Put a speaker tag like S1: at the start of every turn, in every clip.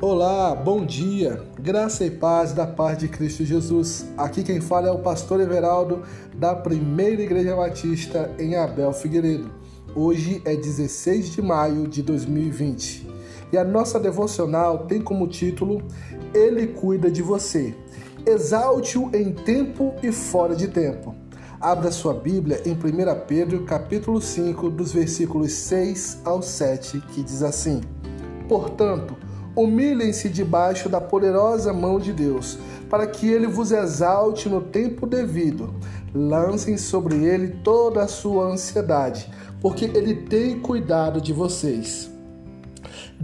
S1: Olá, bom dia, graça e paz da paz de Cristo Jesus. Aqui quem fala é o pastor Everaldo da Primeira Igreja Batista em Abel Figueiredo. Hoje é 16 de maio de 2020 e a nossa devocional tem como título Ele cuida de você. Exalte-o em tempo e fora de tempo. Abra sua Bíblia em 1 Pedro, capítulo 5, dos versículos 6 ao 7, que diz assim: Portanto, humilhem-se debaixo da poderosa mão de Deus, para que ele vos exalte no tempo devido. Lancem sobre ele toda a sua ansiedade, porque ele tem cuidado de vocês.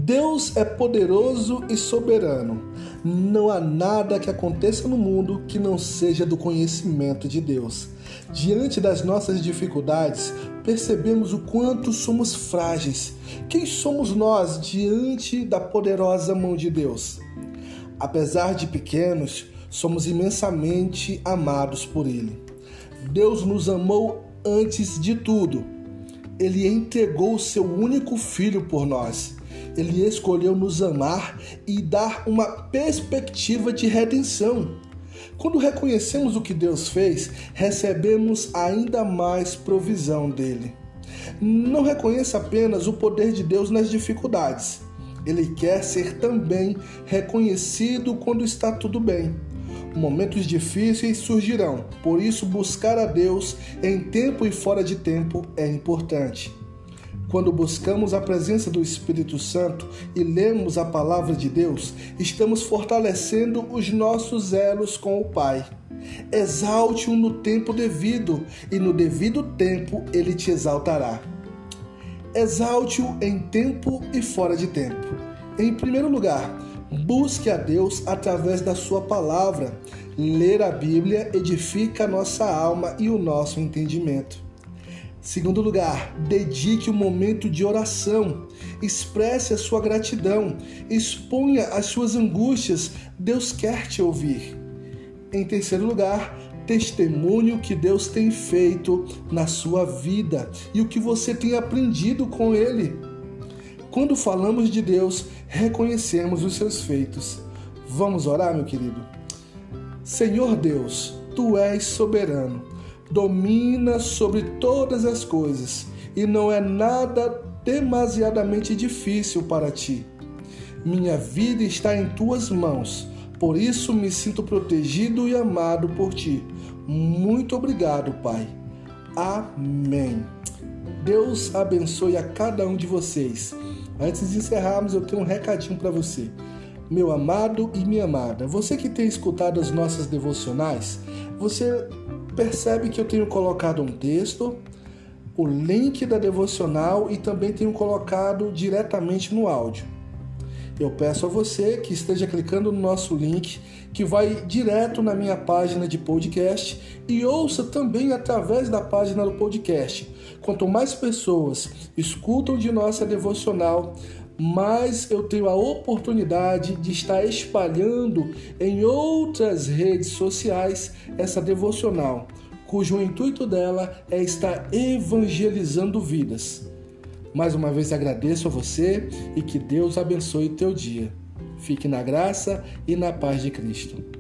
S1: Deus é poderoso e soberano. Não há nada que aconteça no mundo que não seja do conhecimento de Deus. Diante das nossas dificuldades, percebemos o quanto somos frágeis. Quem somos nós diante da poderosa mão de Deus? Apesar de pequenos, somos imensamente amados por Ele. Deus nos amou antes de tudo. Ele entregou o seu único filho por nós. Ele escolheu nos amar e dar uma perspectiva de redenção. Quando reconhecemos o que Deus fez, recebemos ainda mais provisão dele. Não reconheça apenas o poder de Deus nas dificuldades. Ele quer ser também reconhecido quando está tudo bem. Momentos difíceis surgirão, por isso buscar a Deus em tempo e fora de tempo é importante. Quando buscamos a presença do Espírito Santo e lemos a palavra de Deus, estamos fortalecendo os nossos elos com o Pai. Exalte-o no tempo devido, e no devido tempo ele te exaltará. Exalte-o em tempo e fora de tempo. Em primeiro lugar, busque a Deus através da Sua palavra. Ler a Bíblia edifica a nossa alma e o nosso entendimento. Segundo lugar, dedique um momento de oração. Expresse a sua gratidão. Exponha as suas angústias. Deus quer te ouvir. Em terceiro lugar, testemunhe o que Deus tem feito na sua vida e o que você tem aprendido com Ele. Quando falamos de Deus, reconhecemos os seus feitos. Vamos orar, meu querido? Senhor Deus, tu és soberano domina sobre todas as coisas e não é nada demasiadamente difícil para ti. Minha vida está em tuas mãos, por isso me sinto protegido e amado por ti. Muito obrigado, Pai. Amém. Deus abençoe a cada um de vocês. Antes de encerrarmos, eu tenho um recadinho para você. Meu amado e minha amada, você que tem escutado as nossas devocionais, você percebe que eu tenho colocado um texto, o link da devocional e também tenho colocado diretamente no áudio. Eu peço a você que esteja clicando no nosso link, que vai direto na minha página de podcast e ouça também através da página do podcast. Quanto mais pessoas escutam de nossa devocional, mais eu tenho a oportunidade de estar espalhando em outras redes sociais essa devocional, cujo intuito dela é estar evangelizando vidas. Mais uma vez agradeço a você e que Deus abençoe teu dia. Fique na graça e na paz de Cristo.